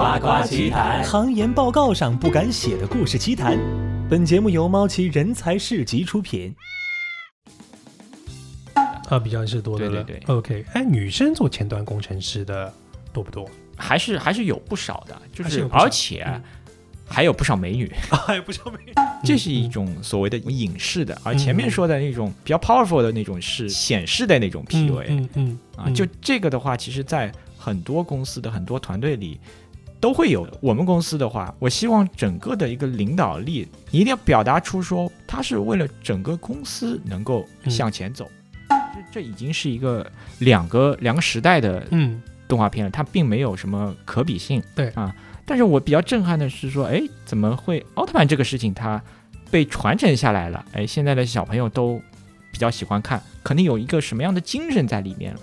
夸夸奇谈，行研报告上不敢写的故事奇谈。本节目由猫奇人才市集出品。啊，比较是多的了。对对对 OK，哎，女生做前端工程师的多不多？还是还是有不少的，就是还是有不少而且嗯还有不少美女，还有不少美女。这是一种所谓的影视的，而前面说的那种比较 powerful 的那种是显示的那种 PUA 嗯嗯啊，就这个的话，其实在很多公司的很多团队里。都会有的。我们公司的话，我希望整个的一个领导力，你一定要表达出说，他是为了整个公司能够向前走。这这已经是一个两个两个时代的嗯动画片了，它并没有什么可比性。对啊，但是我比较震撼的是说，哎，怎么会奥特曼这个事情它被传承下来了？哎，现在的小朋友都比较喜欢看，肯定有一个什么样的精神在里面了。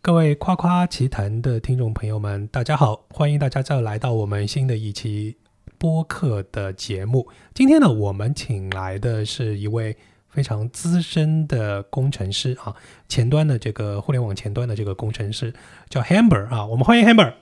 各位夸夸奇谈的听众朋友们，大家好，欢迎大家再来到我们新的一期播客的节目。今天呢，我们请来的是一位非常资深的工程师啊，前端的这个互联网前端的这个工程师叫 Hamber 啊，我们欢迎 Hamber。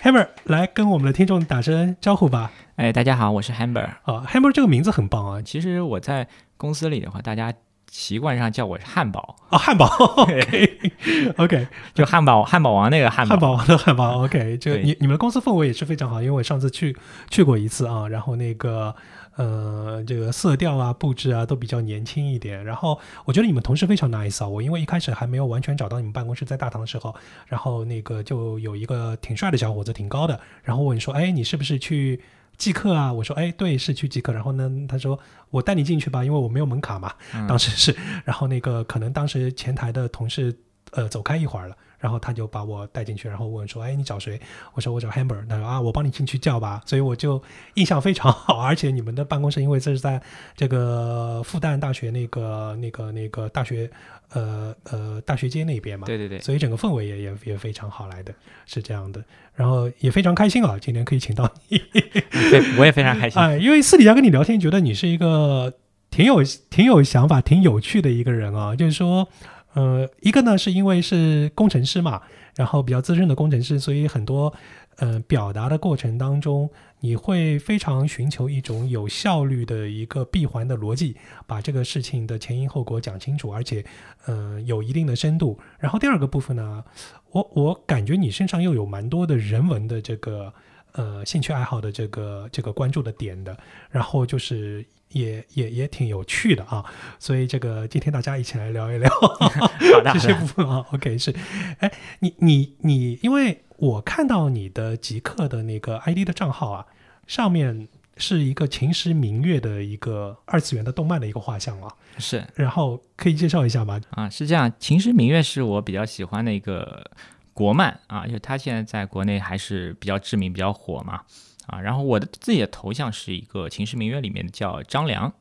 Hamber 来跟我们的听众打声招呼吧。哎，大家好，我是 Hamber。啊，Hamber 这个名字很棒啊，其实我在公司里的话，大家习惯上叫我汉堡，啊，汉堡，OK 就汉堡汉堡王那个汉堡。汉堡王的汉堡，OK，这个你你们的公司氛围也是非常好，因为我上次去去过一次啊，然后那个呃这个色调啊布置啊都比较年轻一点，然后我觉得你们同事非常 nice 啊，我因为一开始还没有完全找到你们办公室在大堂的时候，然后那个就有一个挺帅的小伙子，挺高的，然后问说，哎，你是不是去？即刻啊！我说，哎，对，是去即刻。然后呢，他说我带你进去吧，因为我没有门卡嘛。嗯当时是，然后那个可能当时前台的同事呃走开一会儿了，然后他就把我带进去，然后问说：“哎，你找谁？”我说：“我找 Hamber。”他说：“啊，我帮你进去叫吧。”所以我就印象非常好，而且你们的办公室因为这是在这个复旦大学那个那个那个大学呃呃大学街那边嘛，对对对，所以整个氛围也也也非常好来的，是这样的。然后也非常开心啊，今天可以请到你。对，我也非常开心。哎，因为私底下跟你聊天，觉得你是一个挺有挺有想法、挺有趣的一个人啊。就是说，呃，一个呢是因为是工程师嘛，然后比较资深的工程师，所以很多呃表达的过程当中，你会非常寻求一种有效率的一个闭环的逻辑，把这个事情的前因后果讲清楚，而且呃有一定的深度。然后第二个部分呢，我我感觉你身上又有蛮多的人文的这个。呃，兴趣爱好的这个这个关注的点的，然后就是也也也挺有趣的啊，所以这个今天大家一起来聊一聊 好的，这些部分啊。OK，是，哎，你你你，因为我看到你的极客的那个 ID 的账号啊，上面是一个秦时明月的一个二次元的动漫的一个画像啊，是然后可以介绍一下吗？啊，是这样，《秦时明月》是我比较喜欢的一个国漫啊，因为它现在在国内还是比较知名、比较火嘛啊。然后我的自己的头像是一个《秦时明月》里面的叫张良，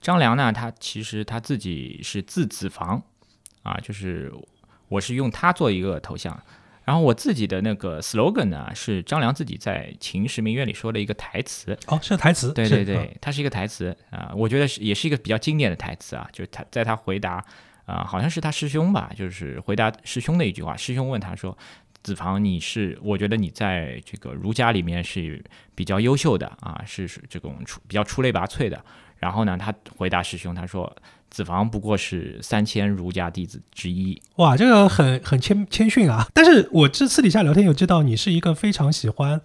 张良呢，他其实他自己是字子房啊，就是我是用他做一个头像。然后我自己的那个 slogan 呢，是张良自己在《秦时明月》里说的一个台词，哦，是台词，是对对对，它是一个台词啊、我觉得是也是一个比较经典的台词啊，就是他在他回答啊、好像是他师兄吧，就是回答师兄的一句话，师兄问他说：“子房，你是我觉得你在这个儒家里面是比较优秀的啊，是是这种出比较出类拔萃的。”然后呢，他回答师兄，他说：“子房不过是三千儒家弟子之一。哇，这个很很谦谦逊啊！但是我这私底下聊天有知道你是一个非常喜欢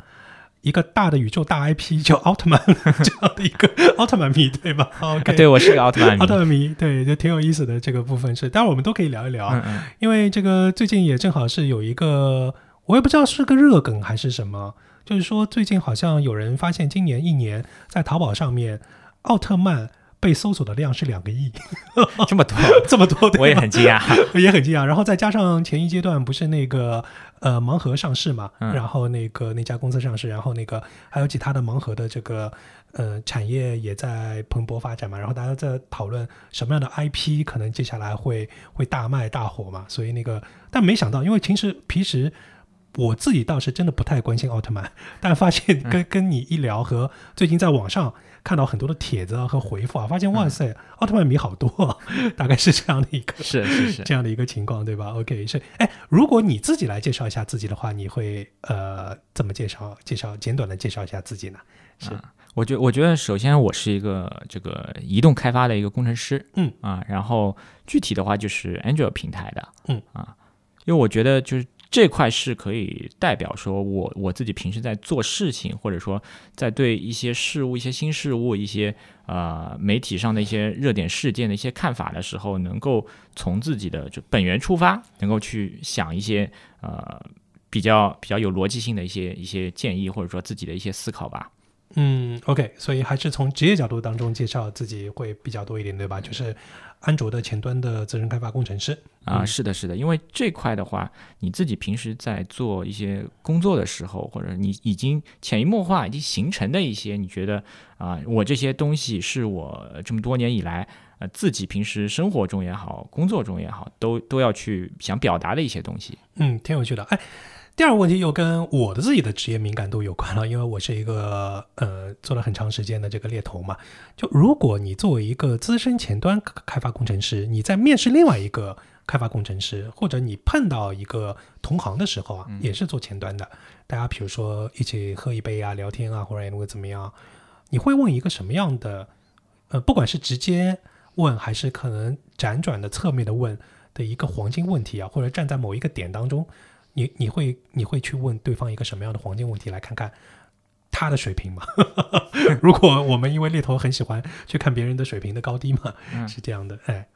一个大的宇宙大 IP 叫奥特曼这样的一个奥特曼迷，对吧？OK，啊对我是个奥特曼迷奥特曼迷，对，就挺有意思的这个部分是，当然我们都可以聊一聊，嗯嗯，因为这个最近也正好是有一个，我也不知道是个热梗还是什么，就是说最近好像有人发现今年一年在淘宝上面奥特曼被搜索的量是两个亿，这么多，这么多，对我也很惊讶。也很惊讶。然后再加上前一阶段不是那个呃盲盒上市嘛，嗯。然后那个那家公司上市，然后那个还有其他的盲盒的这个呃产业也在蓬勃发展嘛，然后大家在讨论什么样的 IP 可能接下来会会大卖大火嘛，所以那个但没想到，因为其实平时我自己倒是真的不太关心奥特曼，但发现跟跟你一聊和最近在网上看到很多的帖子啊和回复啊，发现哇塞，奥特曼迷好多啊，大概是这样的一个是是是，这样的一个情况，对吧？OK，是哎，如果你自己来介绍一下自己的话，你会呃怎么介绍？介绍简短的介绍一下自己呢？是。我觉我觉得首先我是一个这个移动开发的一个工程师，嗯啊，然后具体的话就是 Android 平台的，嗯啊，因为我觉得就是这块是可以代表说我我自己平时在做事情，或者说在对一些事物、一些新事物、一些呃媒体上的一些热点事件的一些看法的时候，能够从自己的就本源出发，能够去想一些呃比较比较有逻辑性的一些一些建议，或者说自己的一些思考吧。嗯，OK，所以还是从职业角度当中介绍自己会比较多一点，对吧？就是安卓的前端的责任开发工程师啊，是的，是的，因为这块的话，你自己平时在做一些工作的时候，或者你已经潜移默化已经形成的一些，你觉得啊，我这些东西是我这么多年以来呃自己平时生活中也好，工作中也好，都都要去想表达的一些东西。嗯，挺有趣的，哎。第二个问题又跟我的自己的职业敏感度有关了，因为我是一个呃做了很长时间的这个猎头嘛。就如果你作为一个资深前端开发工程师，你在面试另外一个开发工程师，或者你碰到一个同行的时候啊，也是做前端的，大家比如说一起喝一杯啊、聊天啊，或者会怎么样，你会问一个什么样的？呃，不管是直接问还是可能辗转的侧面的问的一个黄金问题啊，或者站在某一个点当中。你你会你会去问对方一个什么样的黄金问题来看看他的水平吗？如果我们因为猎头很喜欢去看别人的水平的高低嘛，是这样的，哎，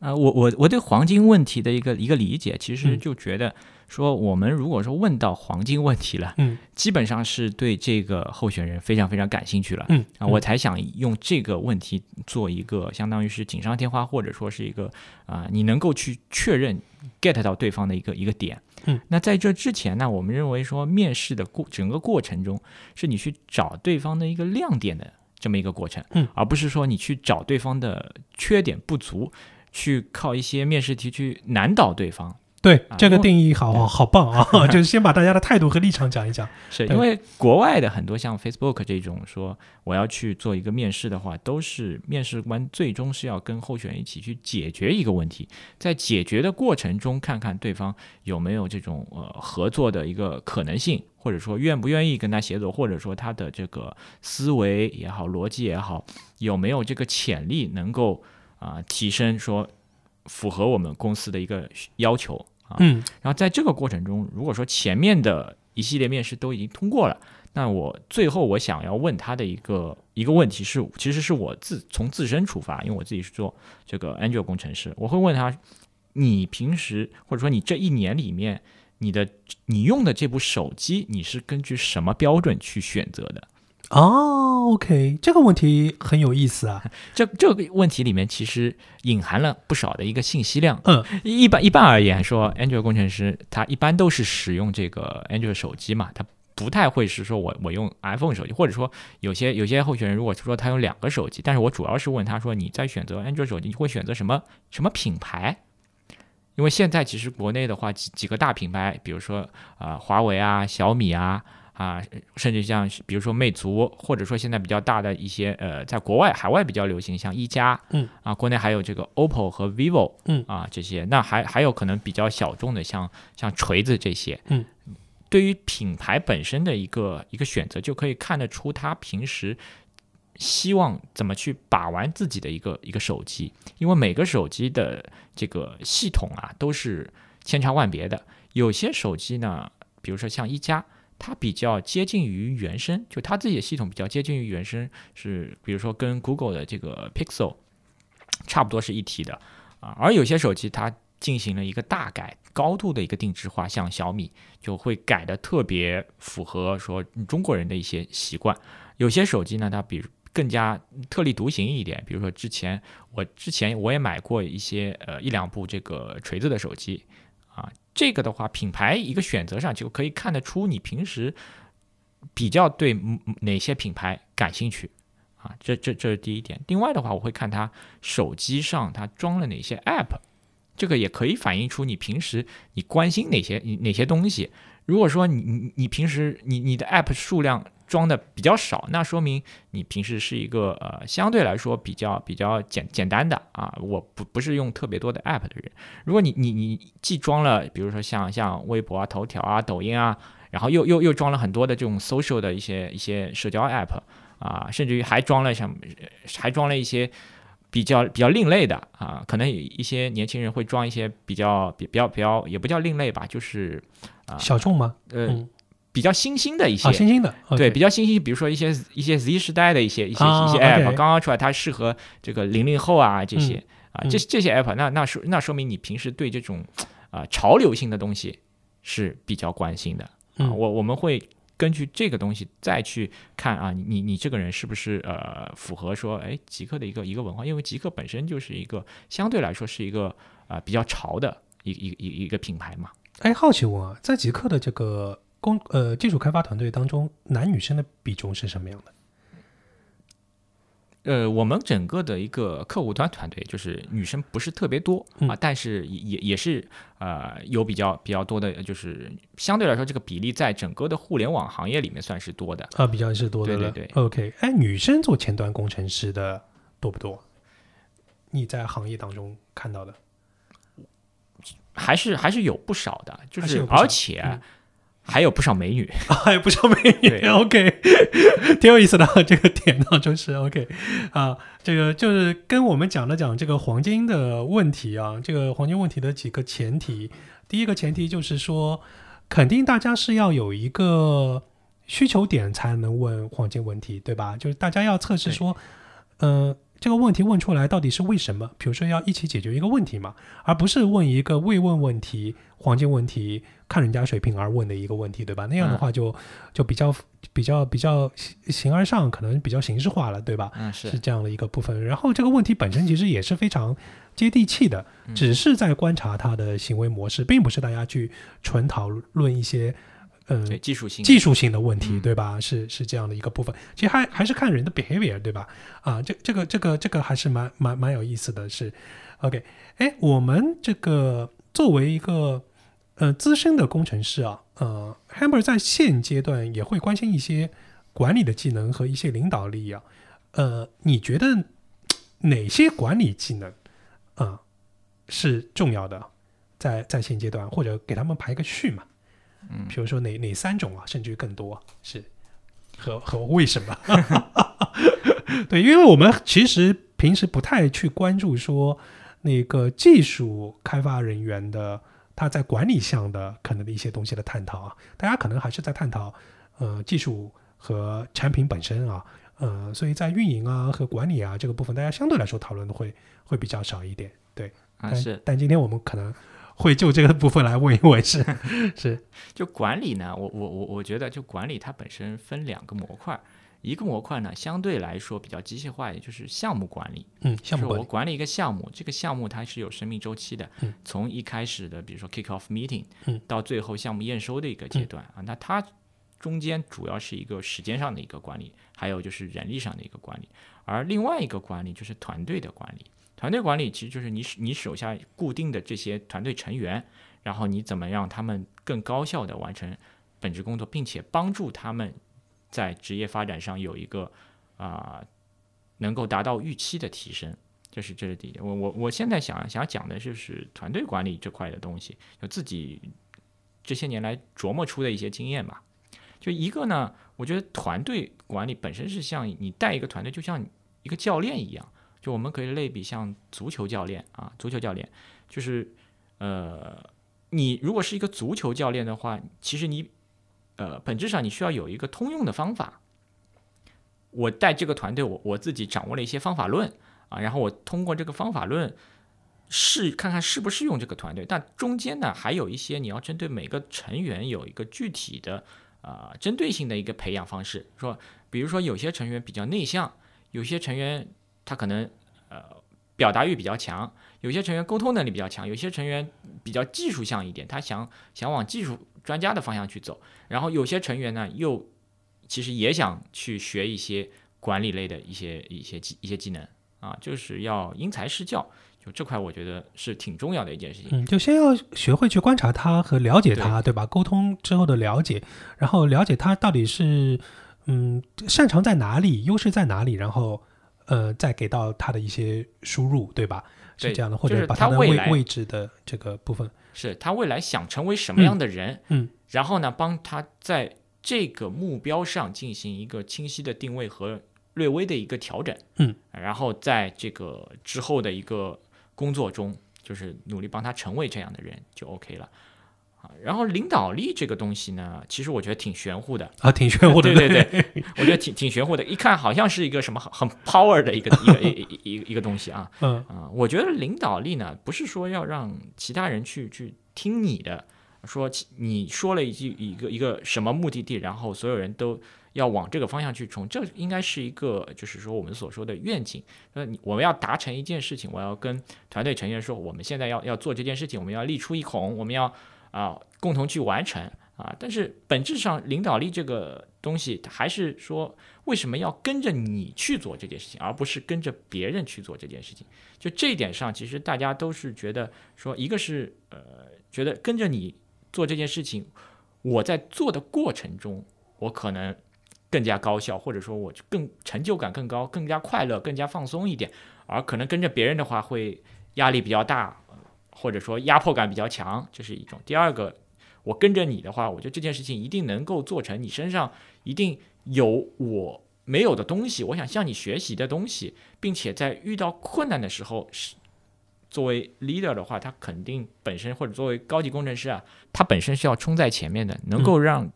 啊，我我我对黄金问题的一个一个理解，其实就觉得说，我们如果说问到黄金问题了，嗯，基本上是对这个候选人非常非常感兴趣了，嗯啊，我才想用这个问题做一个相当于是锦上添花，或者说是一个啊，你能够去确认 get 到对方的一个一个点。嗯，那在这之前呢，我们认为说面试的过整个过程中，是你去找对方的一个亮点的这么一个过程，嗯，而不是说你去找对方的缺点不足，去靠一些面试题去难倒对方。对这个定义好好棒啊！就是先把大家的态度和立场讲一讲。是因为国外的很多像 Facebook 这种说我要去做一个面试的话，都是面试官最终是要跟候选人一起去解决一个问题，在解决的过程中看看对方有没有这种呃合作的一个可能性，或者说愿不愿意跟他协作，或者说他的这个思维也好、逻辑也好，有没有这个潜力能够啊提升，说符合我们公司的一个要求。啊，嗯，然后在这个过程中，如果说前面的一系列面试都已经通过了，那我最后我想要问他的一个一个问题是，其实是我自从自身出发，因为我自己是做这个 Angel 工程师，我会问他，你平时或者说你这一年里面，你的你用的这部手机，你是根据什么标准去选择的？哦，OK，这个问题很有意思啊。这这个问题里面其实隐含了不少的一个信息量。嗯，一般一般而言说，Android 工程师他一般都是使用这个 Android 手机嘛，他不太会是说我我用 iPhone 手机，或者说有些有些候选人如果说他用两个手机，但是我主要是问他说你在选择 Android 手机，你会选择什么什么品牌？因为现在其实国内的话几几个大品牌，比如说啊华为啊小米啊。啊，甚至像比如说魅族，或者说现在比较大的一些呃，在国外海外比较流行，像一加，嗯，啊，国内还有这个 OPPO 和 vivo，嗯，啊这些，那还还有可能比较小众的，像像锤子这些，嗯，对于品牌本身的一个一个选择，就可以看得出他平时希望怎么去把玩自己的一个一个手机，因为每个手机的这个系统啊都是千差万别的，有些手机呢，比如说像一加。它比较接近于原生，就它自己的系统比较接近于原生，是比如说跟 Google 的这个 Pixel 差不多是一体的啊。而有些手机它进行了一个大改，高度的一个定制化，像小米就会改的特别符合说中国人的一些习惯。有些手机呢，它比更加特立独行一点，比如说之前我之前我也买过一些呃一两部这个锤子的手机。这个的话，品牌一个选择上就可以看得出你平时比较对哪些品牌感兴趣啊，这这这是第一点。另外的话，我会看他手机上他装了哪些 App，这个也可以反映出你平时你关心哪些哪些东西。如果说你你你平时你你的 app 数量装的比较少，那说明你平时是一个呃相对来说比较比较简简单的啊，我不不是用特别多的 app 的人。如果你你你既装了，比如说像像微博啊、头条啊、抖音啊，然后又又又装了很多的这种 social 的一些一些社交 app 啊，甚至于还装了像还装了一些比较比较另类的啊，可能有一些年轻人会装一些比较比比较比较也不叫另类吧，就是啊小众吗？呃。嗯比较新兴的一些啊，新兴的，对比较新兴，比如说一些一些 Z 时代的一些一些啊一些 app 刚刚出来，它适合这个零零后啊这些啊嗯。这这些 app，那那说那说明你平时对这种啊潮流性的东西是比较关心的。我我们会根据这个东西再去看啊，你你这个人是不是呃符合说哎极客的一个一个文化，因为极客本身就是一个相对来说是一个啊、比较潮的一一一一个品牌嘛。哎，好奇问啊，在极客的这个工呃技术开发团队当中，男女生的比重是什么样的？呃，我们整个的一个客户端团队就是女生不是特别多啊，嗯但是也也也是呃有比较比较多的，就是相对来说这个比例在整个的互联网行业里面算是多的。啊，比较是多的。对对对 OK，哎，女生做前端工程师的多不多？你在行业当中看到的？还是还是有不少的，就是而且嗯还有不少美女。还有不少美女，OK，挺有意思的这个点呢，就是 OK 啊，这个就是跟我们讲了讲这个黄金的问题啊，这个黄金问题的几个前提。第一个前提就是说，肯定大家是要有一个需求点才能问黄金问题，对吧？就是大家要测试说，呃，这个问题问出来到底是为什么？比如说要一起解决一个问题嘛，而不是问一个未问问题、黄金问题，看人家水平而问的一个问题，对吧？那样的话就、就比较比较比较形形而上，可能比较形式化了，对吧？嗯，是是这样的一个部分。然后这个问题本身其实也是非常接地气的，嗯只是在观察他的行为模式，并不是大家去纯讨论一些嗯、技术性技术性的问题，嗯对吧？是是这样的一个部分。其实还还是看人的 behavior，对吧？啊，这这个这个这个还是蛮蛮蛮有意思的是，OK，哎，我们这个作为一个呃资深的工程师啊，呃，Hammer 在现阶段也会关心一些管理的技能和一些领导力啊。呃，你觉得哪些管理技能啊、是重要的？在在现阶段，或者给他们排个序嘛？嗯。比如说哪哪三种啊，甚至于更多是。和和为什么？对，因为我们其实平时不太去关注说那个技术开发人员的他在管理项的可能的一些东西的探讨啊，大家可能还是在探讨呃技术和产品本身啊，呃，所以在运营啊和管理啊这个部分，大家相对来说讨论的会会比较少一点。对，但啊是。但今天我们可能会就这个部分来问一问，是 是。就管理呢，我我我我觉得就管理它本身分两个模块，一个模块呢相对来说比较机械化，也就是项目管理。嗯，项目就是管理，我管理一个项目，这个项目它是有生命周期的，嗯。从一开始的比如说 kick off meeting，、嗯。到最后项目验收的一个阶段、啊，那它中间主要是一个时间上的一个管理，还有就是人力上的一个管理，而另外一个管理就是团队的管理。团队管理其实就是你你手下固定的这些团队成员，然后你怎么让他们更高效的完成本职工作，并且帮助他们在职业发展上有一个啊、能够达到预期的提升。这是这是第一点。我我我现在想想讲的就是团队管理这块的东西，就自己这些年来琢磨出的一些经验吧。就一个呢，我觉得团队管理本身是像你带一个团队，就像一个教练一样。就我们可以类比像足球教练啊，足球教练就是呃，你如果是一个足球教练的话，其实你呃本质上你需要有一个通用的方法。我带这个团队，我我自己掌握了一些方法论啊，然后我通过这个方法论试看看适不适用这个团队。但中间呢，还有一些你要针对每个成员有一个具体的啊、针对性的一个培养方式。说，比如说有些成员比较内向，有些成员他可能呃表达欲比较强，有些成员沟通能力比较强，有些成员比较技术向一点，他想想往技术专家的方向去走。然后有些成员呢，又其实也想去学一些管理类的一些一些技一些技能啊，就是要因材施教。就这块我觉得是挺重要的一件事情。嗯，就先要学会去观察他和了解他，对吧？沟通之后的了解，然后了解他到底是嗯擅长在哪里，优势在哪里，然后呃再给到他的一些输入，对吧？是对这样的，或就是者把的位他未来位置的这个部分，是他未来想成为什么样的人，嗯然后呢，帮他在这个目标上进行一个清晰的定位和略微的一个调整，嗯，然后在这个之后的一个工作中，就是努力帮他成为这样的人就 OK 了。啊，然后领导力这个东西呢，其实我觉得挺玄乎的，啊，挺玄乎的，对对对，我觉得挺挺玄乎的，一看好像是一个什么很很 power 的一个一个一一一一个东西啊，嗯啊，我觉得领导力呢，不是说要让其他人去去听你的，说其你说了一句一个一个什么目的地，然后所有人都要往这个方向去冲，这应该是一个就是说我们所说的愿景。那你我们要达成一件事情，我要跟团队成员说，我们现在要要做这件事情，我们要力出一孔，我们要啊共同去完成啊。但是本质上，领导力这个东西，它还是说为什么要跟着你去做这件事情，而不是跟着别人去做这件事情。就这一点上，其实大家都是觉得说，一个是呃，觉得跟着你做这件事情，我在做的过程中，我可能更加高效，或者说我更成就感更高，更加快乐，更加放松一点。而可能跟着别人的话，会压力比较大，或者说压迫感比较强，这是一种。第二个，我跟着你的话，我觉得这件事情一定能够做成，你身上一定有我没有的东西，我想向你学习的东西，并且在遇到困难的时候，是作为 leader 的话，他肯定本身或者作为高级工程师啊，他本身是要冲在前面的，能够让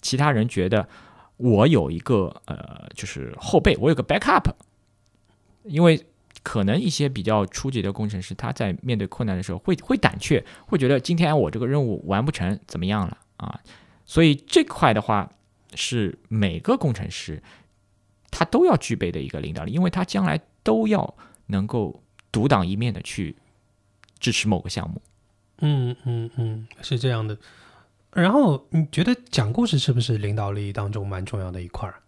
其他人觉得我有一个呃，就是后背，我有个 backup，因为。可能一些比较初级的工程师，他在面对困难的时候会会胆怯，会觉得今天我这个任务完不成，怎么样了啊？所以这块的话，是每个工程师他都要具备的一个领导力，因为他将来都要能够独当一面的去支持某个项目。嗯嗯嗯，是这样的。然后你觉得讲故事是不是领导力当中蛮重要的一块儿？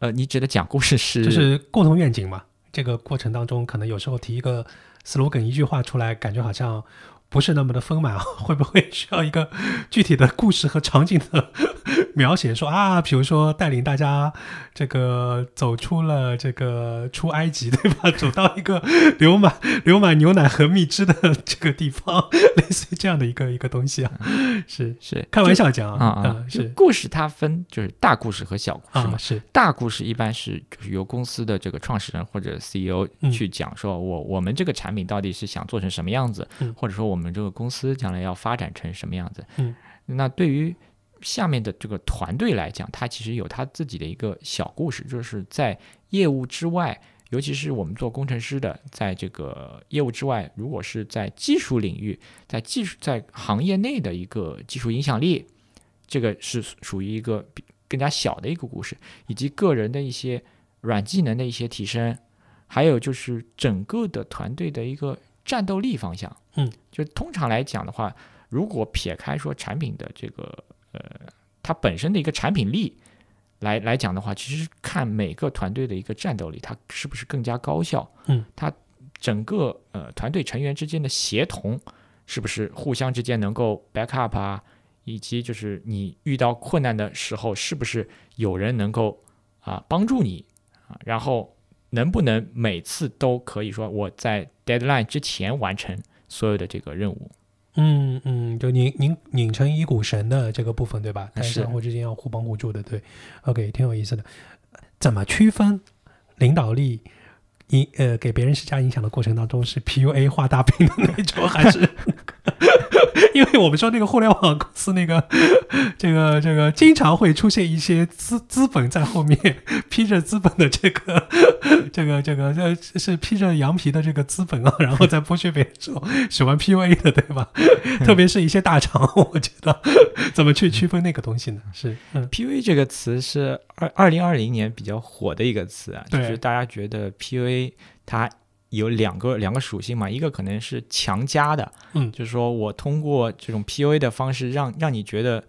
呃，你指的讲故事是就是共同愿景嘛？这个过程当中，可能有时候提一个 slogan 一句话出来，感觉好像不是那么的丰满，会不会需要一个具体的故事和场景的描写？说啊，比如说带领大家这个走出了这个出埃及，对吧？走到一个流满 流满牛奶和蜜汁的这个地方，类似于这样的一个一个东西啊，是是开玩笑讲啊啊是故事它分就是大故事和小故事嘛啊，。是大故事一般是就是由公司的这个创始人或者 CEO 嗯去讲，说我我们这个产品到底是想做成什么样子，嗯或者说我们这个公司将来要发展成什么样子。嗯，那对于下面的这个团队来讲，它其实有它自己的一个小故事，就是在业务之外。尤其是我们做工程师的，在这个业务之外，如果是在技术领域，在技术在行业内的一个技术影响力，这个是属于一个比更加小的一个故事，以及个人的一些软技能的一些提升，还有就是整个的团队的一个战斗力方向。嗯，就通常来讲的话，如果撇开说产品的这个呃它本身的一个产品力来来讲的话，其实看每个团队的一个战斗力，它是不是更加高效？嗯，它整个呃团队成员之间的协同是不是互相之间能够 back up 啊？以及就是你遇到困难的时候，是不是有人能够啊帮助你啊？然后能不能每次都可以说我在 deadline 之前完成所有的这个任务？嗯嗯，就拧拧拧成一股绳的这个部分，对吧？但是相互之间要互帮互助的，对。OK，挺有意思的。怎么区分领导力影呃给别人施加影响的过程当中是 PUA 画大饼的那种，还是？因为我们说那个互联网公司那个这个这个经常会出现一些资资本在后面披着资本的这个这个这个这是披着羊皮的这个资本啊，然后在剥削别人的时候喜欢 PUA 的，对吧？特别是一些大厂，我觉得怎么去区分那个东西呢？是嗯 PUA 这个词是二二零二零年比较火的一个词啊，就是大家觉得 PUA 它有两个两个属性嘛，一个可能是强加的，嗯就是说我通过这种 PUA 的方式让让你觉得。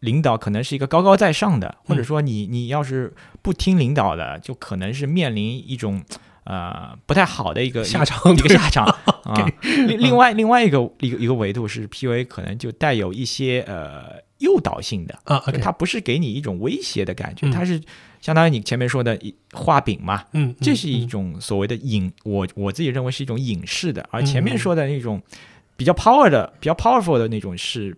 领导可能是一个高高在上的，或者说你你要是不听领导的，就可能是面临一种呃不太好的一个下场一个下场啊。另另外另外一个一个一个维度是 PUA 可能就带有一些呃诱导性的，啊它不是给你一种威胁的感觉，嗯它是相当于你前面说的一画饼嘛，嗯，这是一嗯种所谓的隐，我我自己认为是一种影视的，而前嗯面说的那种比较 power 的、比较 powerful 的那种是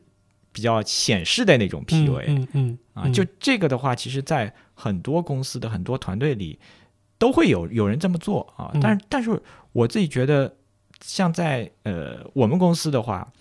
比较显示的那种 PUA、嗯嗯啊。嗯就这个的话，其实在很多公司的很多团队里都会有有人这么做啊。嗯但是但是我自己觉得，像在呃我们公司的话，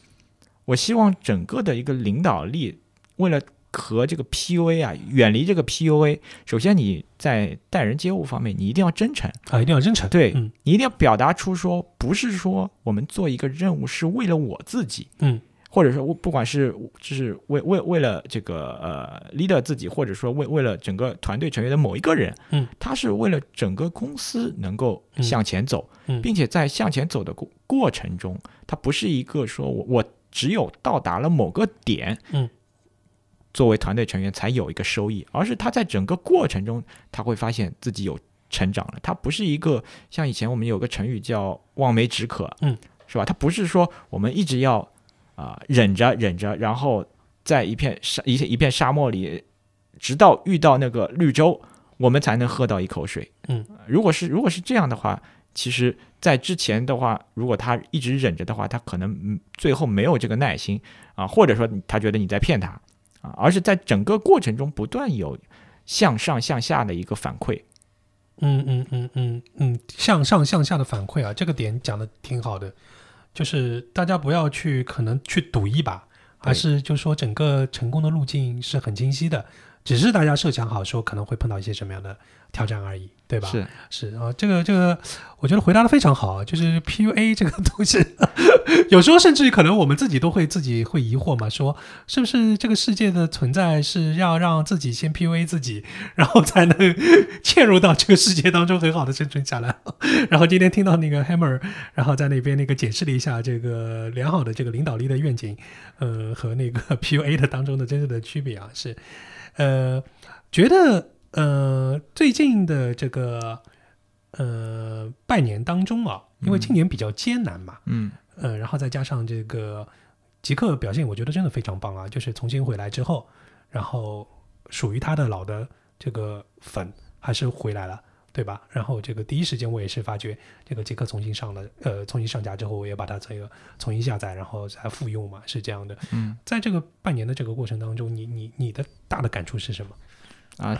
我希望整个的一个领导力，为了和这个 PUA 啊，远离这个 PUA。首先你在待人接物方面，你一定要真诚。啊，一定要真诚，对嗯你一定要表达出说，不是说我们做一个任务是为了我自己，嗯，或者说我不管是就是为为为了这个呃 leader 自己，或者说为为了整个团队成员的某一个人，嗯，他是为了整个公司能够向前走，嗯并且在向前走的过过程中，他不是一个说我我只有到达了某个点，嗯。作为团队成员才有一个收益，而是他在整个过程中，他会发现自己有成长了。他不是一个像以前我们有个成语叫望梅止渴，嗯，是吧？他不是说我们一直要啊、忍着忍着，然后在一片沙一一片沙漠里，直到遇到那个绿洲，我们才能喝到一口水。嗯，如果是如果是这样的话，其实，在之前的话，如果他一直忍着的话，他可能嗯最后没有这个耐心啊，或者说他觉得你在骗他啊，而是在整个过程中不断有向上向下的一个反馈。嗯嗯嗯嗯嗯，向上向下的反馈啊，这个点讲的挺好的，就是大家不要去可能去赌一把，而是就说整个成功的路径是很清晰的，只是大家设想好说可能会碰到一些什么样的挑战而已，对吧？是，是啊，这个这个，我觉得回答的非常好啊。就是 PUA 这个东西，有时候甚至可能我们自己都会自己会疑惑嘛，说是不是这个世界的存在是要让自己先 PUA 自己，然后才能 嵌入到这个世界当中很好的生存下来。然后今天听到那个 Hammer，然后在那边那个解释了一下这个良好的这个领导力的愿景，呃，和那个 PUA 的当中的真正的区别啊，是呃，觉得呃最近的这个呃半年当中啊，因为今年比较艰难嘛，嗯呃，然后再加上这个极客表现，我觉得真的非常棒啊！就是重新回来之后，然后属于他的老的这个粉还是回来了，对吧？然后这个第一时间我也是发觉这个杰克重新上了，呃，重新上架之后，我也把它这个重新下载，然后再复用嘛，是这样的。嗯在这个半年的这个过程当中，你你你的大的感触是什么？啊，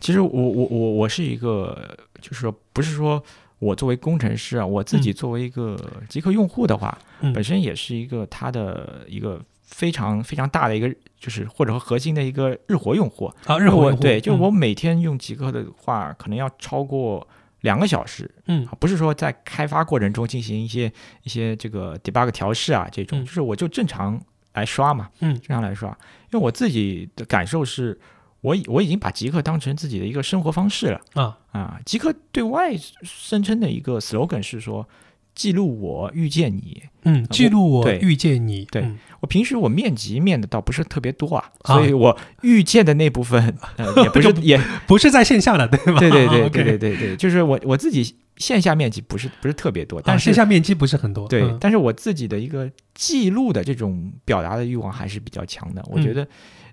其实我我我我是一个，就是说不是说我作为工程师啊，我自己嗯。作为一个极客用户的话，嗯。本身也是一个它的一个非常非常大的一个，就是或者说核心的一个日活用户。啊，日活用户对，就嗯。我每天用极客的话，可能要超过两个小时，嗯。不是说在开发过程中进行一些一些这个 debug 调试啊这种，嗯。就是我就正常来刷嘛，嗯。正常来刷。因为我自己的感受是，我已我已经把极客当成自己的一个生活方式了啊啊。极客对外声称的一个 slogan 是说，记录我遇见你。嗯，记录我对遇见你，对嗯我平时我面基面的倒不是特别多啊，啊所以我遇见的那部分呃也不是 就也不是在线下的，对吧？对对对 对对对对，就是我我自己线下面积不是不是特别多，但啊，是、线下面积不是很多，对，嗯但是我自己的一个记录的这种表达的欲望还是比较强的。我嗯觉得，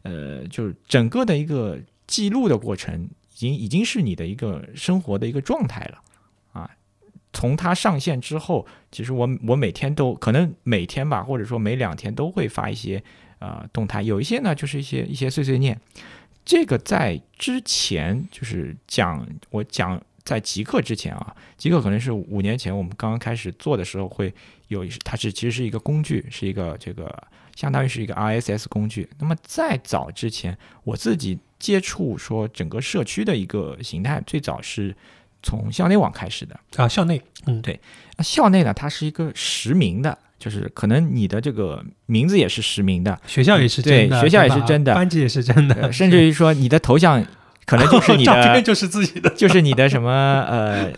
呃，就是整个的一个记录的过程，已经已经是你的一个生活的一个状态了啊。从它上线之后，其实我我每天都可能每天吧，或者说每两天都会发一些呃动态，有一些呢就是一些一些碎碎念。这个在之前就是讲我讲在极客之前啊，极客可能是五年前我们刚刚开始做的时候会有，它是其实是一个工具，是一个这个相当于是一个 RSS 工具。那么在早之前，我自己接触说整个社区的一个形态，最早是从校内网开始的。啊，校内，嗯，对那校内呢，它是一个实名的，就是可能你的这个名字也是实名的，学校也是真的，对学校也是真的班级也是真的，呃甚至于说你的头像可能就是 你照的片就是自己的就是你的什么呃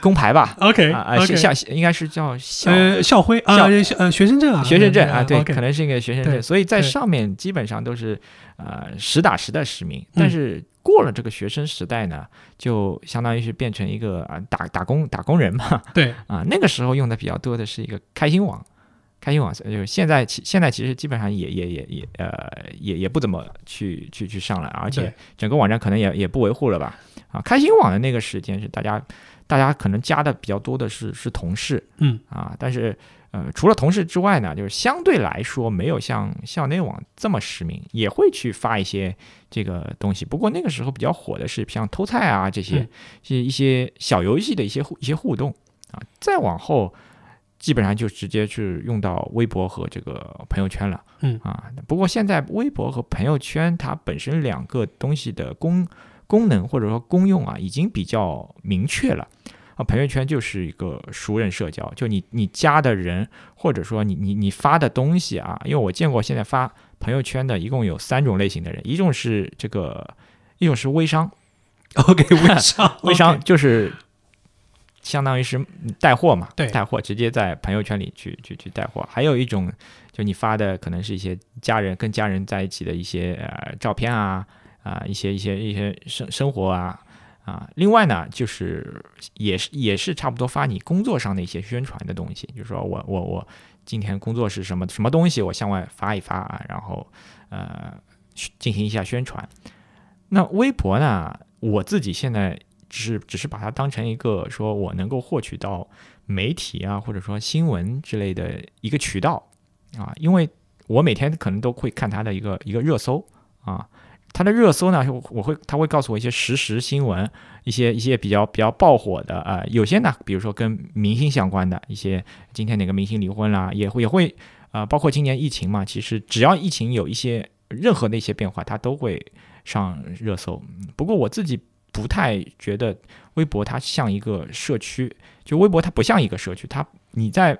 工牌吧。，OK 啊啊校校应该是叫校。呃校徽啊，呃学生证啊，学生证啊，对，可能是一个学生证，所以在上面基本上都是呃实打实的实名。嗯。但是过了这个学生时代呢，就相当于是变成一个啊打打工打工人嘛，对，啊，那个时候用的比较多的是一个开心网，开心网就是现在其现在其实基本上也也也也呃也也不怎么去去去上了，而且整个网站可能也也不维护了吧？啊，开心网的那个时间是大家大家可能加的比较多的是是同事嗯，啊，但是呃除了同事之外呢，就是相对来说没有像校内网这么实名，也会去发一些这个东西。不过那个时候比较火的是像偷菜啊这些嗯，是一些小游戏的一些互一些互动啊，再往后。基本上就直接去用到微博和这个朋友圈了，嗯啊，不过现在微博和朋友圈它本身两个东西的功功能或者说功用啊，已经比较明确了。啊，朋友圈就是一个熟人社交，就你你加的人，或者说你你你发的东西啊，因为我见过现在发朋友圈的一共有三种类型的人，一种是这个，一种是微商，OK，微商，微商就是相当于是带货嘛，对带货直接在朋友圈里去去去带货。还有一种，就你发的可能是一些家人跟家人在一起的一些呃照片啊啊、一些一些一些生生活啊啊。另外呢，就是也是也是差不多发你工作上的一些宣传的东西，就是说我我我今天工作是什么什么东西，我向外发一发啊，然后呃进行一下宣传。那微博呢，我自己现在只是只是把它当成一个说我能够获取到媒体啊，或者说新闻之类的一个渠道啊，因为我每天可能都会看它的一个一个热搜啊，它的热搜呢，我我会它会告诉我一些实时新闻，一些一些比较比较爆火的啊、呃有些呢，比如说跟明星相关的一些，今天哪个明星离婚啦，也会也会啊、包括今年疫情嘛，其实只要疫情有一些任何的一些变化，它都会上热搜。不过我自己不太觉得微博它像一个社区，就微博它不像一个社区，它你在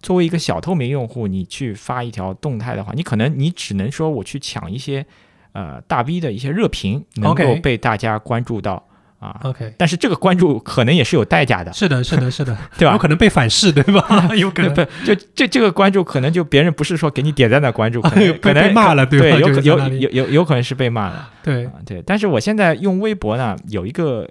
作为一个小透明用户，你去发一条动态的话，你可能你只能说我去抢一些呃大 V 的一些热评，能够被大家关注到啊。OK，但是这个关注可能也是有代价的，是的，是的，是的，对吧？有可能被反噬，对吧？有可能。不就这这个关注，可能就别人不是说给你点赞的关注，可能被可能被骂了，对，吧？有可有就是在那里。有有有可能是被骂了。对。啊，对，但是我现在用微博呢，有一个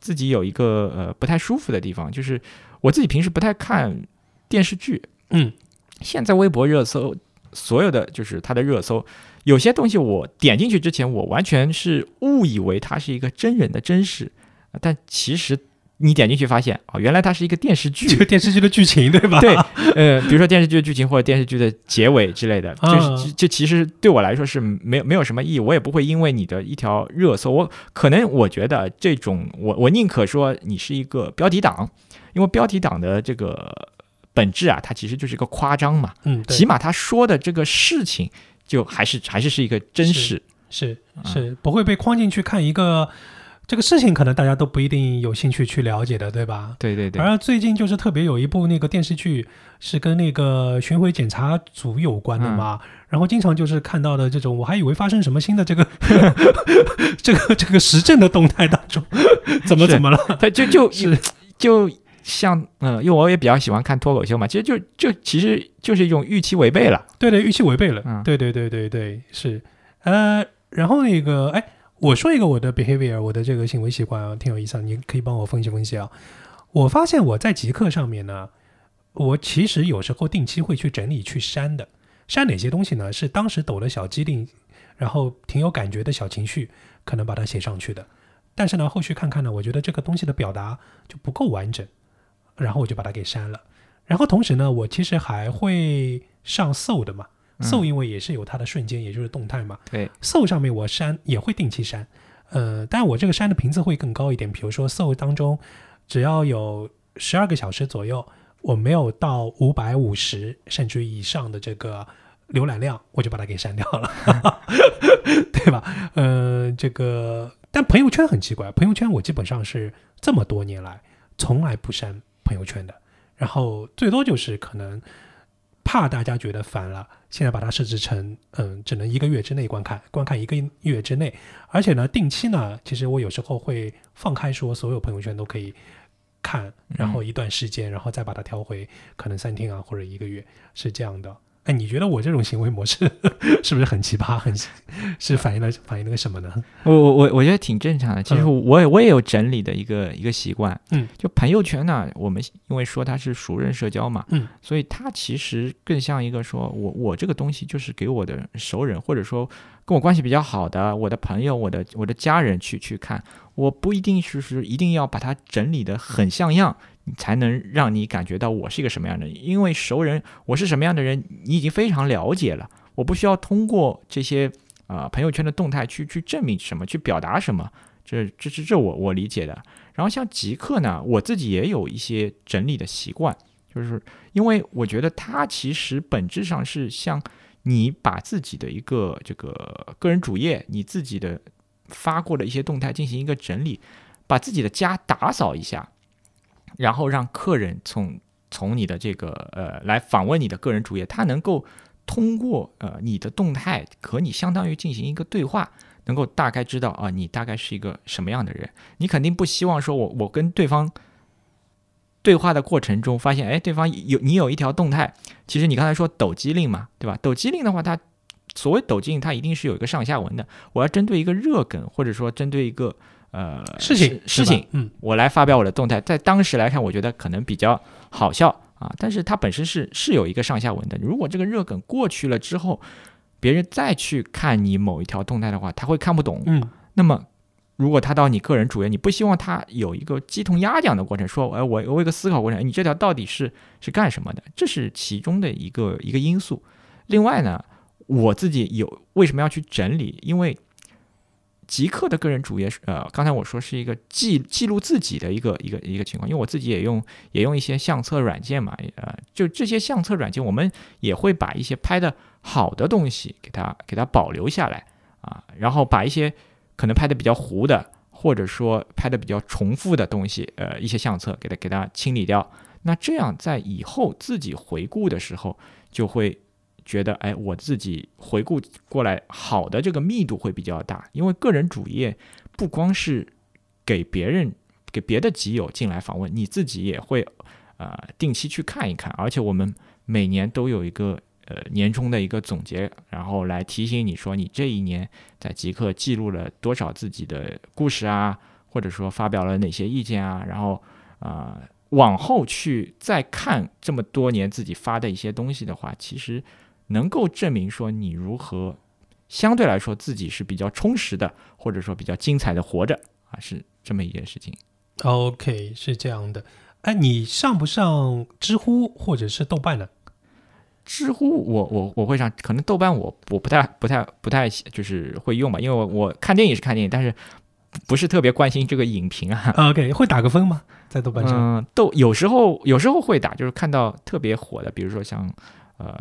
自己有一个呃不太舒服的地方，就是我自己平时不太看电视剧，嗯，现在微博热搜所有的就是它的热搜，有些东西我点进去之前，我完全是误以为它是一个真人的真实，啊但其实你点进去发现啊、原来它是一个电视剧，这个电视剧的剧情，对吧？对，呃，比如说电视剧的剧情或者电视剧的结尾之类的，啊。就是这这其实对我来说是没有没有什么意义，我也不会因为你的一条热搜，我可能我觉得这种我我宁可说你是一个标题党，因为标题党的这个本质啊，它其实就是一个夸张嘛，嗯，对。起码他说的这个事情就还是还是是一个真实，是啊是不会被框进去看一个这个事情，可能大家都不一定有兴趣去了解的，对吧？对对对，而最近就是特别有一部那个电视剧是跟那个巡回检查组有关的嘛，嗯。然后经常就是看到的这种，我还以为发生什么新的这个 这个这个时政的动态当中，怎么怎么了？他就就是。就像嗯，因为我也比较喜欢看脱口秀嘛，其实就就其实就是一种预期违背了。对对，预期违背了。嗯对对对对对，是。呃，然后那个，哎，我说一个我的 behavior，我的这个行为习惯啊，挺有意思的，你可以帮我分析分析啊。我发现我在极客上面呢，我其实有时候定期会去整理、去删的。删哪些东西呢？是当时抖的小机灵，然后挺有感觉的小情绪，可能把它写上去的。但是呢，后续看看呢，我觉得这个东西的表达就不够完整，然后我就把它给删了。然后同时呢，我其实还会上 Soul 的嘛，嗯 Soul 因为也是有它的瞬间，也就是动态嘛。对，Soul 上面我删也会定期删，呃，但我这个删的频次会更高一点。比如说 Soul 当中，只要有十二个小时左右，我没有到五百五十甚至于以上的这个浏览量，我就把它给删掉了，对吧？呃，这个但朋友圈很奇怪，朋友圈我基本上是这么多年来从来不删朋友圈的，然后最多就是可能怕大家觉得烦了，现在把它设置成嗯，只能一个月之内观看，观看一个月之内，而且呢，定期呢，其实我有时候会放开说，所有朋友圈都可以看，然后一段时间，然后再把它调回可能三天啊或者一个月，是这样的。哎，你觉得我这种行为模式是不是很奇葩？很是反映了反映了个什么呢？我我我我觉得挺正常的。其实我也我也有整理的一个一个习惯。嗯，就朋友圈呢，我们因为说它是熟人社交嘛，嗯，所以它其实更像一个说我我这个东西就是给我的熟人，或者说跟我关系比较好的我的朋友、我的我的家人去去看。我不一定是是一定要把它整理的很像样。才能让你感觉到我是一个什么样的人，因为熟人我是什么样的人，你已经非常了解了。我不需要通过这些啊朋友圈的动态去去证明什么，去表达什么，这这是这我我理解的。然后像极客呢，我自己也有一些整理的习惯，就是因为我觉得它其实本质上是像你把自己的一个这个个人主页，你自己的发过的一些动态进行一个整理，把自己的家打扫一下。然后让客人从从你的这个呃来访问你的个人主页，他能够通过呃你的动态和你相当于进行一个对话，能够大概知道啊你大概是一个什么样的人。你肯定不希望说我我跟对方对话的过程中发现，哎，对方有你有一条动态，其实你刚才说抖机灵嘛，对吧？抖机灵的话，它所谓抖机灵，它一定是有一个上下文的。我要针对一个热梗，或者说针对一个。呃，事情事情，嗯，我来发表我的动态，在当时来看，我觉得可能比较好笑啊，但是它本身是是有一个上下文的。如果这个热梗过去了之后，别人再去看你某一条动态的话，他会看不懂。嗯，那么如果他到你个人主页，你不希望他有一个鸡同鸭讲的过程，说，哎，我我有个思考过程，你这条到底是是干什么的？这是其中的一个一个因素。另外呢，我自己有为什么要去整理？因为极客的个人主页是，呃，刚才我说是一个记记录自己的一个一个一个情况，因为我自己也用也用一些相册软件嘛，呃，就这些相册软件，我们也会把一些拍的好的东西给它给它保留下来啊，然后把一些可能拍的比较糊的，或者说拍的比较重复的东西，呃，一些相册给它给它清理掉，那这样在以后自己回顾的时候就会。觉得哎，我自己回顾过来，好的这个密度会比较大，因为个人主页不光是给别人、给别的集友进来访问，你自己也会呃定期去看一看，而且我们每年都有一个呃年终的一个总结，然后来提醒你说你这一年在极客记录了多少自己的故事啊，或者说发表了哪些意见啊，然后啊往后去再看这么多年自己发的一些东西的话，其实。能够证明说你如何相对来说自己是比较充实的，或者说比较精彩的活着啊，是这么一件事情。OK，是这样的。哎，你上不上知乎或者是豆瓣呢？知乎我我我会上，可能豆瓣我我不太不太不太就是会用吧，因为我我看电影是看电影，但是不是特别关心这个影评啊。OK，会打个分吗？在豆瓣上？嗯，豆有时候有时候会打，就是看到特别火的，比如说像呃。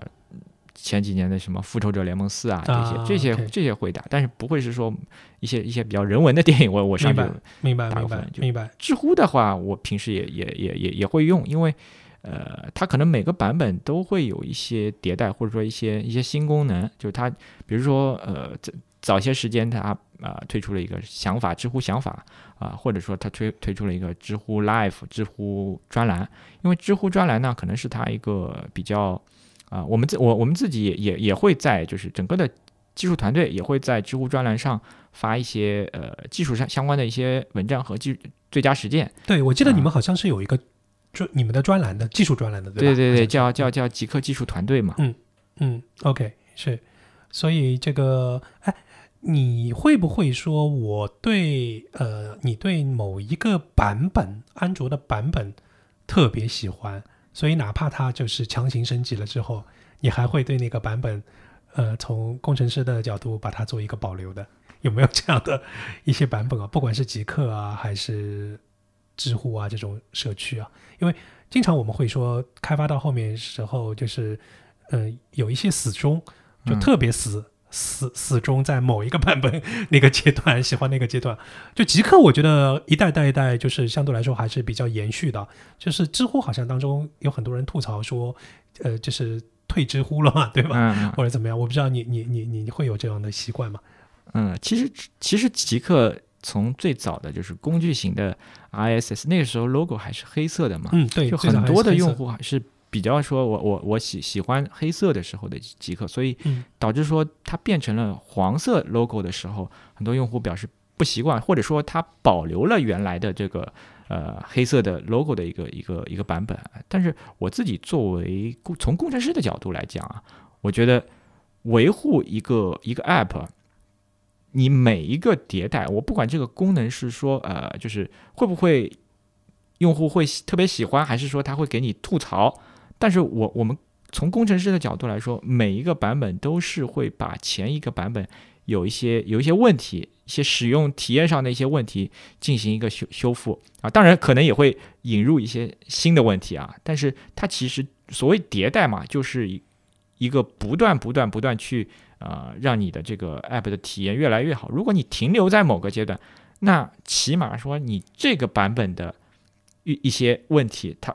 前几年的什么《复仇者联盟四》啊，这些这些这些会打，但是不会是说一些一些比较人文的电影，我我上去明白明白明白。知乎的话，我平时也也也也也会用，因为呃，它可能每个版本都会有一些迭代，或者说一些一些新功能。就是它，比如说呃，早早些时间它啊推出了一个想法，知乎想法啊，或者说它推推出了一个知乎 Live 知乎专栏，因为知乎专栏呢，可能是它一个比较。啊，我们自我我们自己也也也会在就是整个的技术团队也会在知乎专栏上发一些呃技术上相关的一些文章和技最佳实践。对，我记得你们好像是有一个专你们的专栏的技术专栏的，对吧？对对对，叫叫叫极客技术团队嘛。嗯嗯，OK 是，所以这个哎，你会不会说我对呃你对某一个版本安卓的版本特别喜欢？所以，哪怕它就是强行升级了之后，你还会对那个版本，呃，从工程师的角度把它做一个保留的，有没有这样的一些版本啊？不管是极客啊，还是知乎啊这种社区啊，因为经常我们会说，开发到后面时候，就是，嗯，有一些死忠，就特别死。死死忠在某一个版本那个阶段，喜欢那个阶段。就极客，我觉得一代代一代，就是相对来说还是比较延续的。就是知乎好像当中有很多人吐槽说，呃，就是退知乎了嘛，对吧？或者怎么样？我不知道你你你你会有这样的习惯吗？嗯，其实其实极客从最早的就是工具型的 ISS，那个时候 logo 还是黑色的嘛，嗯，对，就很多的用户还是。比较说我我我喜喜欢黑色的时候的极客，所以嗯导致说它变成了黄色 logo 的时候，很多用户表示不习惯，或者说它保留了原来的这个呃黑色的 logo 的一个一个一个版本。但是我自己作为工从工程师的角度来讲啊，我觉得维护一个一个 app。你每一个迭代，我不管这个功能是说，呃，就是会不会用户会喜特别喜欢，还是说他会给你吐槽，但是我我们从工程师的角度来说，每一个版本都是会把前一个版本有一些有一些问题，一些使用体验上的一些问题进行一个修修复啊，当然可能也会引入一些新的问题啊，但是它其实所谓迭代嘛，就是一一个不断不断不断去呃让你的这个 app 的体验越来越好。如果你停留在某个阶段，那起码说你这个版本的一一些问题，它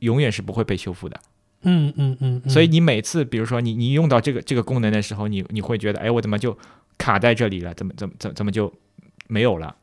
永远是不会被修复的。嗯嗯嗯，嗯所以你每次，比如说你你用到这个这个功能的时候，你你会觉得，哎，我怎么就卡在这里了？怎么怎么怎么怎么就没有了？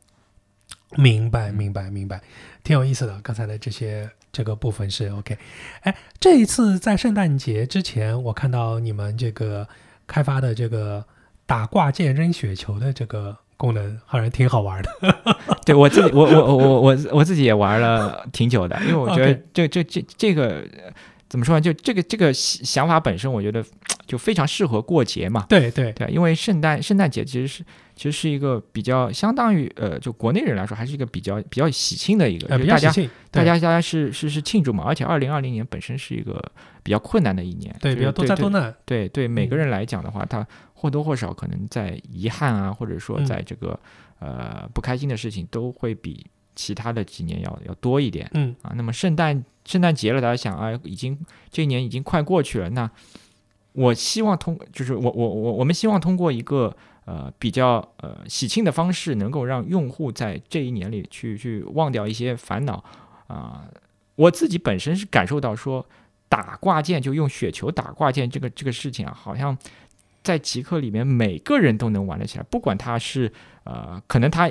明白，明白，明白，挺有意思的。刚才的这些这个部分是 OK。哎，这一次在圣诞节之前，我看到你们这个开发的这个打挂件扔雪球的这个功能，好像挺好玩的。对我自己，我我我我我我自己也玩了挺久的，因为我觉得这这这这个呃怎么说呢？就这个这个想想法本身，我觉得就非常适合过节嘛。对对，对，因为圣诞圣诞节其实是其实是一个比较相当于呃，就国内人来说，还是一个比较比较喜庆的一个，呃，大家比较喜庆，对大家大家是是是庆祝嘛。而且二零二零年本身是一个比较困难的一年，对比较多灾多难。对对每个嗯人来讲的话，他或多或少可能在遗憾啊，或者说嗯在这个、呃不开心的事情，都会比其他的几年要要多一点嗯啊。那么圣诞圣诞节了，大家想啊，已经这一年已经快过去了，那我希望通就是我我我我们希望通过一个呃比较呃喜庆的方式，能够让用户在这一年里去去忘掉一些烦恼啊、我自己本身是感受到说。打挂件就用雪球打挂件这个这个事情啊，好像在极客里面每个人都能玩得起来，不管他是呃，可能他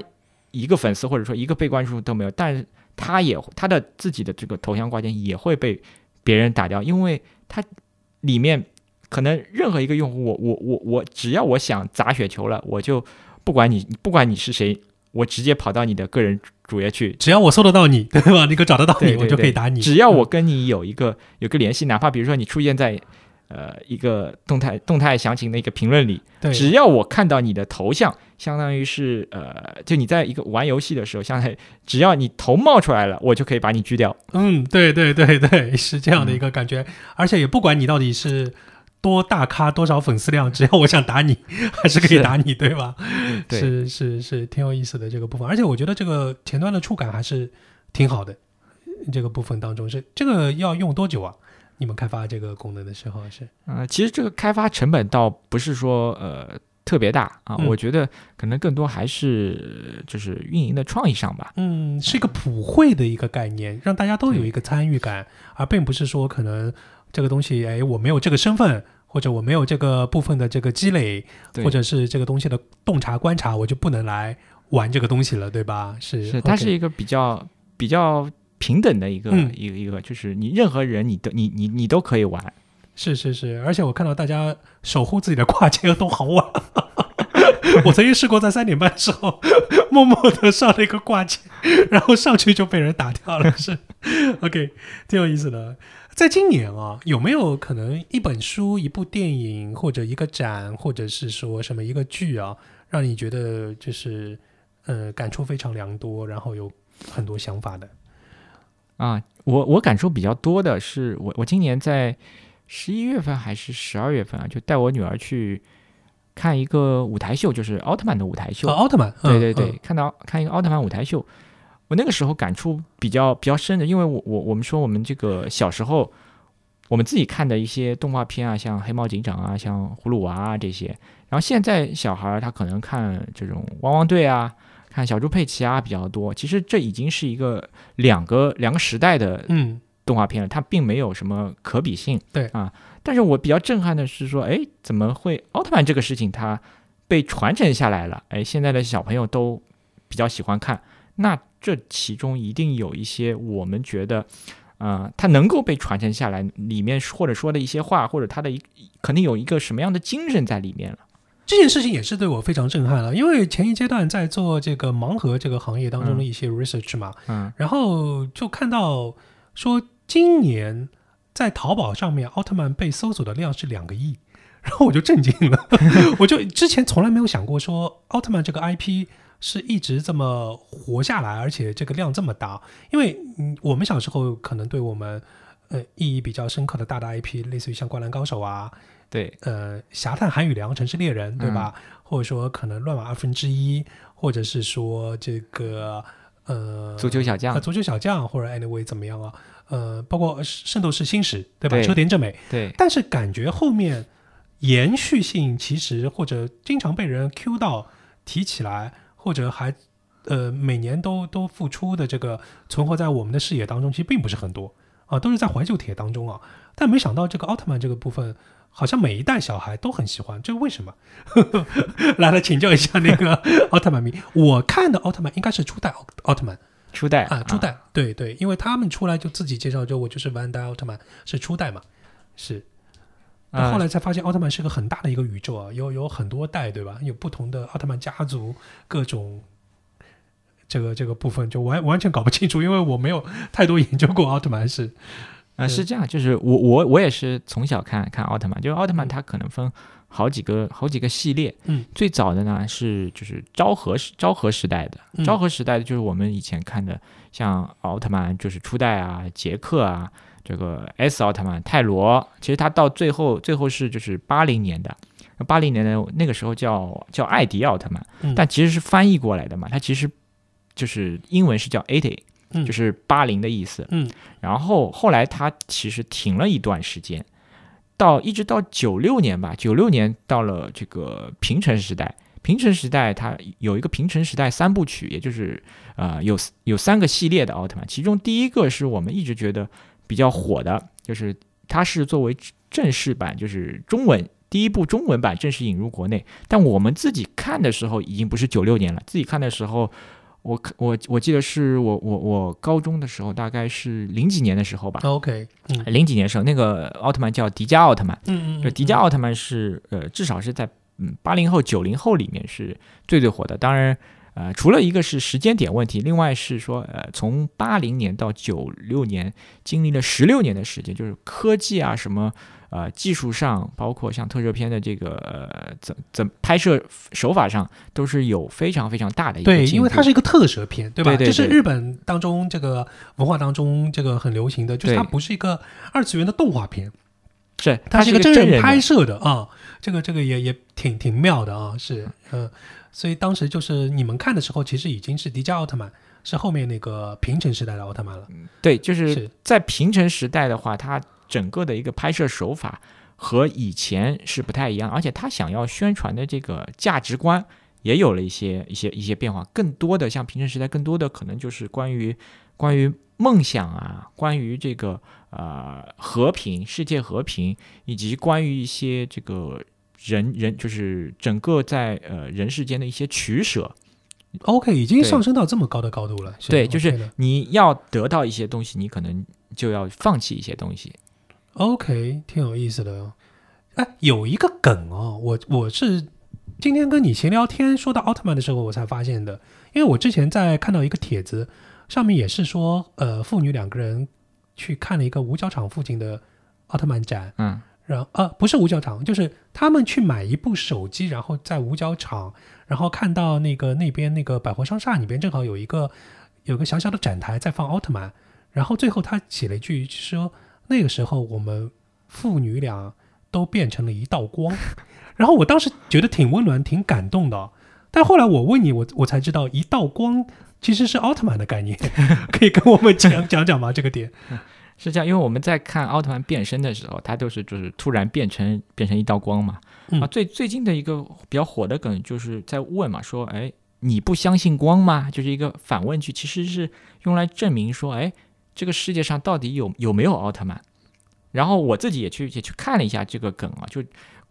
一个粉丝或者说一个被关注都没有，但是他也他的自己的这个头像挂件也会被别人打掉，因为他里面可能任何一个用户，我我我我只要我想砸雪球了，我就不管你不管你是谁，我直接跑到你的个人主页去只要我搜得到你，对吧？你给我找得到你，对对我就可以打你。只要我嗯跟你有一个有个联系，哪怕比如说你出现在呃一个动态动态详情的一个评论里，对只要我看到你的头像，相当于是呃，就你在一个玩游戏的时候，相当于只要你头冒出来了，我就可以把你狙掉。嗯，对对对对，是这嗯样的一个感觉，而且也不管你到底是多大咖、多少粉丝量，只要我想打你，还是可以打你，对吧？对是是是，挺有意思的这个部分，而且我觉得这个前端的触感还是挺好的。这个部分当中是这个要用多久啊？你们开发这个功能的时候是呃，其实这个开发成本倒不是说呃特别大啊，嗯我觉得可能更多还是就是运营的创意上吧。嗯，是一个普惠的一个概念，让大家都有一个参与感，而并不是说可能这个东西，哎，我没有这个身份，或者我没有这个部分的这个积累，或者是这个东西的洞察观察，我就不能来玩这个东西了，对吧？是，是，它是一个比较比较平等的一个、嗯一个一个，就是你任何人你都你你你都可以玩。是是是，而且我看到大家守护自己的挂件都好晚。我曾经试过在三点半的时候，默默的上了一个挂件，然后上去就被人打掉了。是，OK，挺有意思的。在今年啊，有没有可能一本书、一部电影，或者一个展，或者是说什么一个剧啊，让你觉得就是呃感触非常良多，然后有很多想法的？啊，我我感受比较多的是，我我今年在十一月份还是十二月份啊，就带我女儿去看一个舞台秀，就是奥特曼的舞台秀。哦，奥特曼，嗯对对对，嗯看到看一个奥特曼舞台秀，我那个时候感触比较比较深的，因为我我我们说我们这个小时候我们自己看的一些动画片啊，像黑猫警长啊，像葫芦娃啊这些，然后现在小孩儿他可能看这种汪汪队啊。看小猪佩奇啊比较多，其实这已经是一个两个两个时代的嗯动画片了，它并没有什么可比性。对啊，但是我比较震撼的是说，哎，怎么会奥特曼这个事情它被传承下来了？哎，现在的小朋友都比较喜欢看，那这其中一定有一些我们觉得，呃，它能够被传承下来，里面或者说的一些话，或者它的一肯定有一个什么样的精神在里面了。这件事情也是对我非常震撼了，因为前一阶段在做这个盲盒这个行业当中的一些 research 嘛，嗯。然后就看到说今年在淘宝上面奥特曼被搜索的量是两个亿，然后我就震惊了，我就之前从来没有想过说奥特曼这个 IP 是一直这么活下来，而且这个量这么大，因为嗯我们小时候可能对我们呃意义比较深刻的大的 IP，类似于像灌篮高手啊，对，呃，侠探韩语良、城市猎人，对吧？或者说可能乱马二分之一，或者是说这个呃足球小将呃，足球小将，或者 anyway 怎么样啊？呃，包括圣斗士星矢，对吧？对车田正美，对，但是感觉后面延续性其实或者经常被人 Q 到提起来，或者还呃每年都都复出的这个存活在我们的视野当中，其实并不是很多啊，都是在怀旧帖当中啊。但没想到这个奥特曼这个部分，好像每一代小孩都很喜欢，这是为什么？来来请教一下那个 奥特曼迷。我看的奥特曼应该是初代奥奥特曼初代啊，初代，对对，因为他们出来就自己介绍，就我就是万代奥特曼是初代嘛，是。那啊后来才发现，奥特曼是个很大的一个宇宙啊，有有很多代，对吧？有不同的奥特曼家族，各种这个这个部分就完完全搞不清楚，因为我没有太多研究过奥特曼是。呃，是这样，就是我我我也是从小看看奥特曼，就是奥特曼嗯。它可能分好几个好几个系列，嗯，最早的呢是就是昭和时昭和时代的，嗯。昭和时代的就是我们以前看的，像奥特曼就是初代啊，杰克啊，这个 S 奥特曼泰罗，其实它到最后最后是就是八零年的。八零年的那个时候叫叫艾迪奥特曼，嗯。但其实是翻译过来的嘛，它其实就是英文是叫 eighty，嗯就是八零的意思。嗯然后后来他其实停了一段时间，到一直到九六年吧，九六年到了这个平成时代。平成时代它有一个平成时代三部曲，也就是呃有有三个系列的奥特曼，其中第一个是我们一直觉得比较火的，就是它是作为正式版，就是中文第一部中文版正式引入国内，但我们自己看的时候已经不是九六年了，自己看的时候。我看我我记得是我我我高中的时候，大概是零几年的时候吧，，OK，嗯零几年的时候，那个奥特曼叫迪迦奥特曼，嗯嗯，就迪迦奥特曼是呃至少是在嗯八零后九零后里面是最最火的。当然，呃除了一个是时间点问题，另外是说呃从八零年到九六年经历了十六年的时间，就是科技啊什么。呃，技术上，包括像特摄片的这个呃怎怎拍摄手法上，都是有非常非常大的一个对，进因为它是一个特摄片，对吧？对对这是日本当中这个文化当中这个很流行的，就是它不是一个二次元的动画片，是它是一个真人拍摄的啊，这个这个也也挺挺妙的啊，是嗯、所以当时就是你们看的时候，其实已经是迪迦奥特曼，是后面那个平成时代的奥特曼了，对，就是是。在平成时代的话，它整个的一个拍摄手法和以前是不太一样，而且他想要宣传的这个价值观也有了一些一些一些变化。更多的像平成时代，更多的可能就是关于关于梦想啊，关于这个呃和平、世界和平，以及关于一些这个人人就是整个在呃人世间的一些取舍。OK，已经上升到这么高的高度了。对，就是你要得到一些东西，你可能就要放弃一些东西。OK，挺有意思的哦。哎，有一个梗哦，我我是今天跟你闲聊天说到奥特曼的时候，我才发现的。因为我之前在看到一个帖子，上面也是说，呃，父女两个人去看了一个五角场附近的奥特曼展，嗯，然后呃不是五角场，就是他们去买一部手机，然后在五角场，然后看到那个那边那个百货商厦里边正好有一个有个小小的展台在放奥特曼，然后最后他写了一句说那个时候我们父女俩都变成了一道光，然后我当时觉得挺温暖、挺感动的哦，但后来我问你，我我才知道一道光其实是奥特曼的概念，可以跟我们讲讲讲吗？这个点？是这样，因为我们在看奥特曼变身的时候，他都是就是突然变成变成一道光嘛。嗯啊，最最近的一个比较火的梗就是在问嘛，说哎你不相信光吗？就是一个反问句，其实是用来证明说，哎这个世界上到底有有没有奥特曼？然后我自己也去也去看了一下这个梗啊，就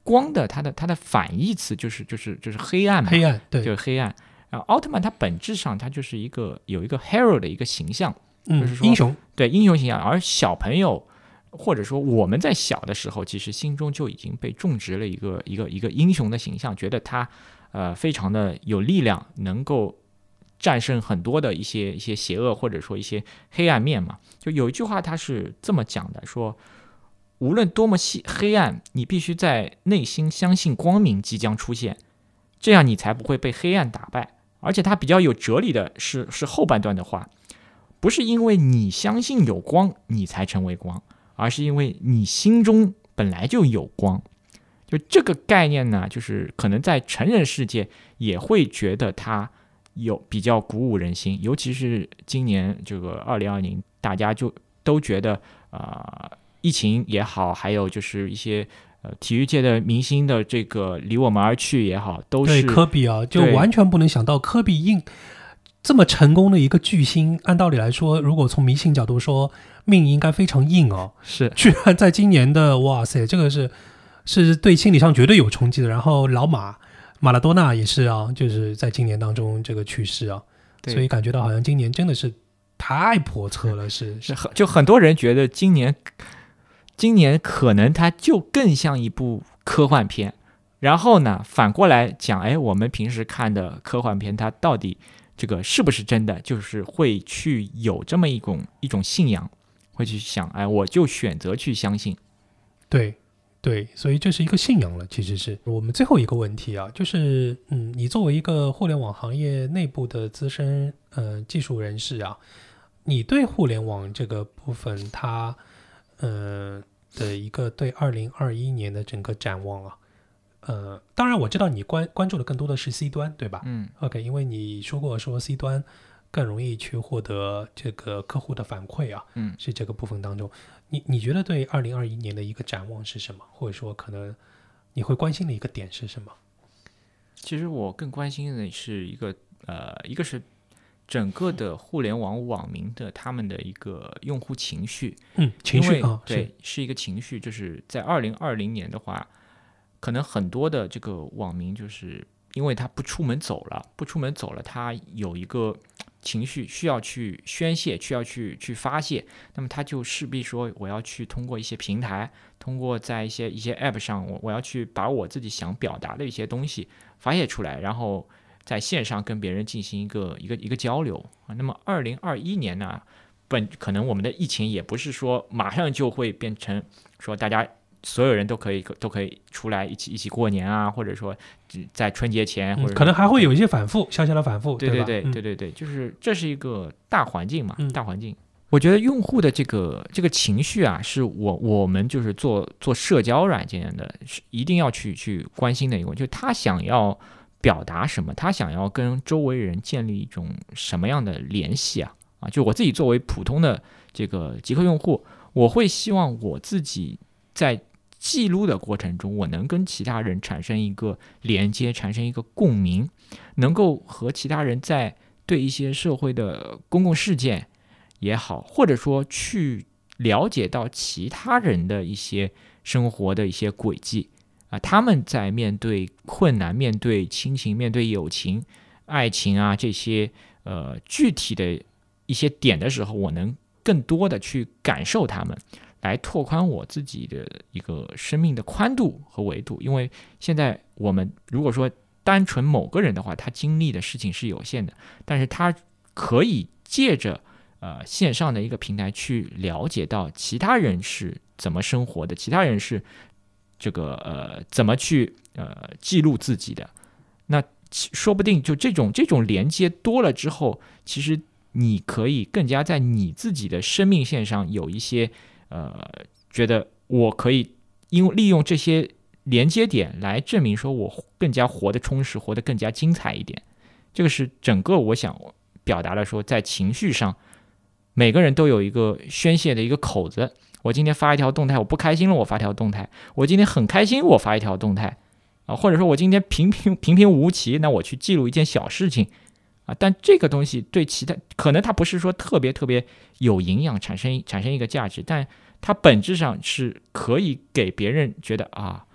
光的它的它的反义词就是就是就是黑暗嘛，黑暗对就是黑暗。然后奥特曼它本质上它就是一个有一个 hero 的一个形象，嗯就是，说英雄，对英雄形象，而小朋友或者说我们在小的时候，其实心中就已经被种植了一个一个一个英雄的形象，觉得他呃非常的有力量，能够战胜很多的一些一些邪恶或者说一些黑暗面嘛。就有一句话他是这么讲的，说无论多么细黑暗，你必须在内心相信光明即将出现，这样你才不会被黑暗打败。而且他比较有哲理的是是后半段的话，不是因为你相信有光，你才成为光，而是因为你心中本来就有光。就这个概念呢，就是可能在成人世界也会觉得它有比较鼓舞人心，尤其是今年这个二零二零，大家就都觉得啊、呃疫情也好，还有就是一些呃体育界的明星的这个离我们而去也好，都对是科比啊，就完全不能想到科比硬这么成功的一个巨星，按道理来说，如果从迷信角度说，命应该非常硬哦，是 居然在今年的哇塞，这个是是对心理上绝对有冲击的。然后老马马拉多纳也是啊，就是在今年当中这个去世啊，对所以感觉到好像今年真的是太叵测了，是 是很就很多人觉得今年，今年可能它就更像一部科幻片。然后呢，反过来讲，哎，我们平时看的科幻片，它到底这个是不是真的？就是会去有这么一种一种信仰，会去想，哎，我就选择去相信。对对，所以这是一个信仰了。其实是我们最后一个问题啊，就是嗯，你作为一个互联网行业内部的资深呃技术人士啊，你对互联网这个部分它呃的一个对二零二一年的整个展望啊，呃，当然我知道你关关注的更多的是 C 端，对吧？嗯 OK，因为你说过说 C 端更容易去获得这个客户的反馈啊，嗯是这个部分当中，你你觉得对二零二一年的一个展望是什么？或者说可能你会关心的一个点是什么？其实我更关心的是一个呃，一个是整个的互联网网民的他们的一个用户情绪，嗯，情绪啊，对，是一个情绪，就是在二零二零年的话，可能很多的这个网民就是因为他不出门走了，不出门走了，他有一个情绪需要去宣泄，需要去去发泄，那么他就势必说我要去通过一些平台，通过在一些一些 App 上，我我要去把我自己想表达的一些东西发泄出来，然后在线上跟别人进行一个一个一个交流啊。那么二零二一年呢？本可能我们的疫情也不是说马上就会变成说大家所有人都可以都可以出来一起一起过年啊，或者说只在春节前，或者嗯可能还会有一些反复，小小的反复，对吧？嗯对对对对，就是这是一个大环境嘛，嗯大环境。我觉得用户的这个这个情绪啊，是我我们就是做做社交软件的，是一定要去去关心的一个问题，就是他想要表达什么，他想要跟周围人建立一种什么样的联系啊啊！就我自己作为普通的这个极客用户，我会希望我自己在记录的过程中，我能跟其他人产生一个连接，产生一个共鸣，能够和其他人在对一些社会的公共事件也好，或者说去了解到其他人的一些生活的一些轨迹啊，他们在面对困难、面对亲情、面对友情、爱情啊这些呃具体的一些点的时候，我能更多的去感受他们，来拓宽我自己的一个生命的宽度和维度。因为现在我们如果说单纯某个人的话，他经历的事情是有限的，但是他可以借着呃线上的一个平台去了解到其他人是怎么生活的，其他人是这个呃怎么去呃记录自己的。那说不定就这种这种连接多了之后，其实你可以更加在你自己的生命线上有一些呃觉得我可以因为利用这些连接点来证明说我更加活得充实，活得更加精彩一点。这个是整个我想表达的说，在情绪上，每个人都有一个宣泄的一个口子。我今天发一条动态，我不开心了，我发条动态；我今天很开心，我发一条动态啊，或者说我今天平平平平无奇，那我去记录一件小事情啊。但这个东西对其他可能它不是说特别特别有营养，产生产生一个价值，但它本质上是可以给别人觉得啊，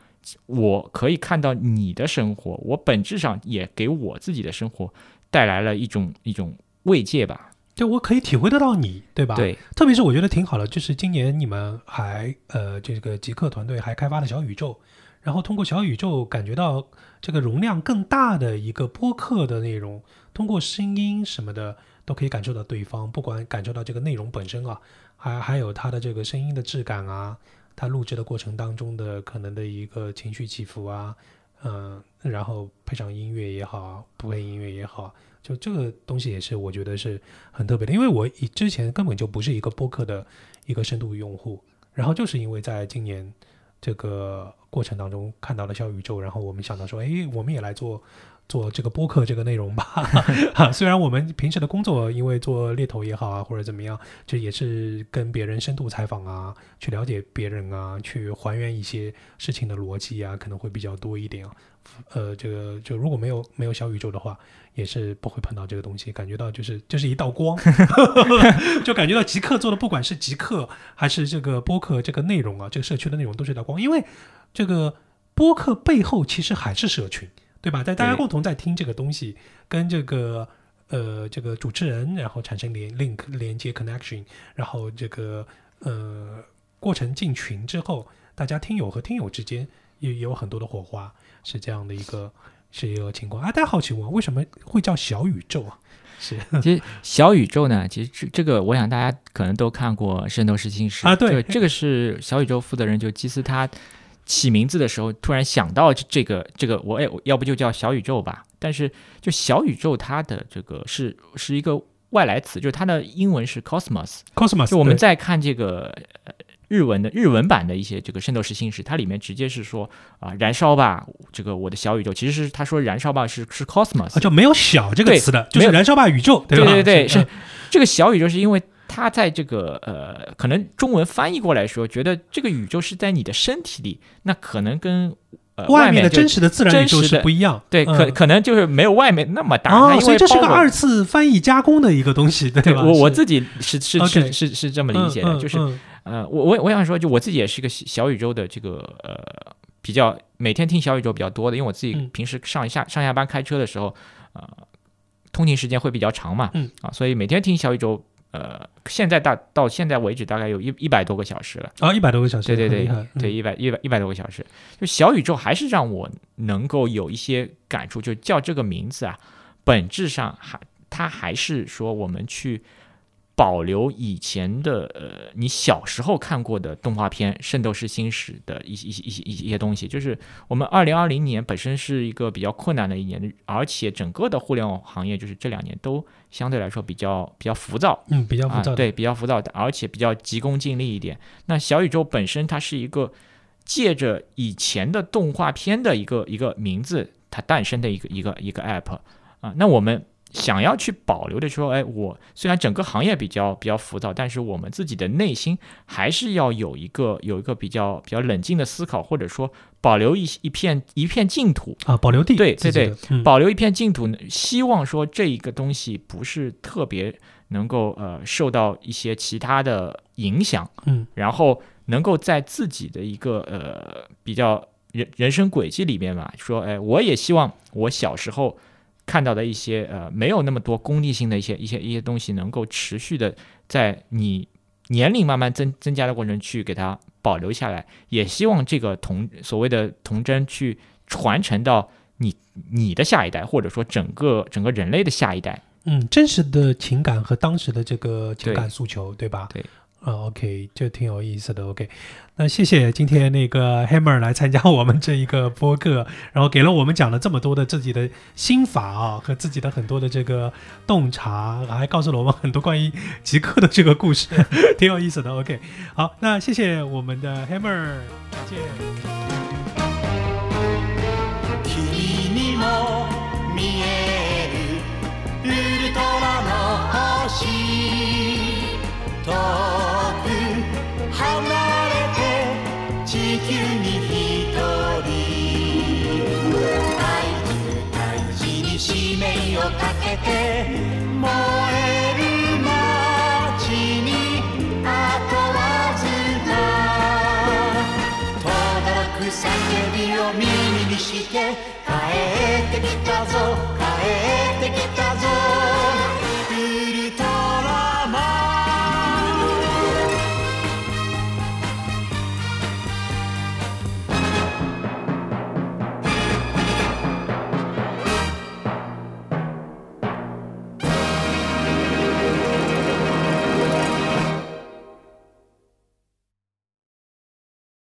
我可以看到你的生活，我本质上也给我自己的生活带来了一种一种慰藉吧。对我可以体会得到你，对吧？。对，特别是我觉得挺好的，就是今年你们还呃这个极客团队还开发了小宇宙，然后通过小宇宙感觉到这个容量更大的一个播客的内容，通过声音什么的都可以感受到对方，不管感受到这个内容本身啊，还还有他的这个声音的质感啊，他录制的过程当中的可能的一个情绪起伏啊，嗯、然后配上音乐也好，不配音乐也好，就这个东西也是我觉得是很特别的，因为我以之前根本就不是一个播客的一个深度用户，然后就是因为在今年这个过程当中看到了小宇宙，然后我们想到说，哎，我们也来做做这个播客这个内容吧。哈，虽然我们平时的工作因为做猎头也好啊，或者怎么样，这也是跟别人深度采访啊，去了解别人啊，去还原一些事情的逻辑啊，可能会比较多一点啊。呃，这个就如果没有没有小宇宙的话，也是不会碰到这个东西，感觉到就是就是一道光，就感觉到极客做的，不管是极客还是这个播客这个内容啊，这个社区的内容都是一道光，因为这个播客背后其实还是社群，对吧？在大家共同在听这个东西，跟这个呃这个主持人，然后产生连 link 连接 connection，然后这个呃过程进群之后，大家听友和听友之间也也有很多的火花，是这样的一个是一个情况啊。大家好奇我，为什么会叫小宇宙啊？是其实小宇宙呢，其实这这个，我想大家可能都看过《圣斗士星矢》啊对这个是小宇宙负责人就基斯他起名字的时候突然想到这这个这个，我哎，我要不就叫小宇宙吧？但是就小宇宙它的这个是是一个外来词，就是它的英文是 cosmos，Cosmos，就我们对在看这个呃日文的日文版的一些这个《圣斗士星矢》，它里面直接是说啊、燃烧吧，这个我的小宇宙，其实是他说燃烧吧是是 cosmos，啊，就没有小这个词的，就是燃烧吧宇宙，对吧？对对，是嗯这个小宇宙是因为它在这个呃，可能中文翻译过来说，觉得这个宇宙是在你的身体里，那可能跟呃外面的真实的自然宇宙不一样，对，可嗯。可能就是没有外面那么大，它哦，因所以这是个二次翻译加工的一个东西，对对吧？是。我我自己是是是是是这么理解的，就是嗯。呃，我我我想说，就我自己也是一个小小宇宙的这个呃比较每天听小宇宙比较多的，因为我自己嗯。平时上下上下班开车的时候，呃，通勤时间会比较长嘛，嗯。啊，所以每天听小宇宙，呃，现在大到现在为止大概有一一百多个小时了，啊，一百多个小时，对对对对，嗯。一百一百一百多个小时，就小宇宙还是让我能够有一些感触，就叫这个名字啊，本质上还它还是说我们去保留以前的呃你小时候看过的动画片《圣斗士星矢》的一些一些一些一些东西，就是我们二零二零年本身是一个比较困难的一年，而且整个的互联网行业就是这两年都相对来说比较比较浮躁，嗯，比较浮躁啊，对，比较浮躁，而且比较急功近利一点。那小宇宙本身它是一个借着以前的动画片的一个一个名字，它诞生的一个一个一个 app 啊。那我们想要去保留的说，哎，我虽然整个行业比较比较浮躁，但是我们自己的内心还是要有一个有一个比较比较冷静的思考，或者说保留一一片一片净土，啊，保留地，对对对嗯。保留一片净土，希望说这一个东西不是特别能够呃受到一些其他的影响，嗯，然后能够在自己的一个呃比较人人生轨迹里面吧，说哎，我也希望我小时候看到的一些呃没有那么多功利性的一些一些一些东西，能够持续的在你年龄慢慢增增加的过程去给它保留下来，也希望这个童所谓的童真去传承到你你的下一代，或者说整个整个人类的下一代。嗯，真实的情感和当时的这个情感诉求，对吧？对。啊、o k 就挺有意思的。OK，那谢谢今天那个 Hammer 来参加我们这一个播客，然后给了我们讲了这么多的自己的心法啊，和自己的很多的这个洞察，还告诉了我们很多关于极客的这个故事，挺有意思的。OK，好，那谢谢我们的 Hammer，再见。遠く離れて地球に一人。大事大事に使命をかけて燃え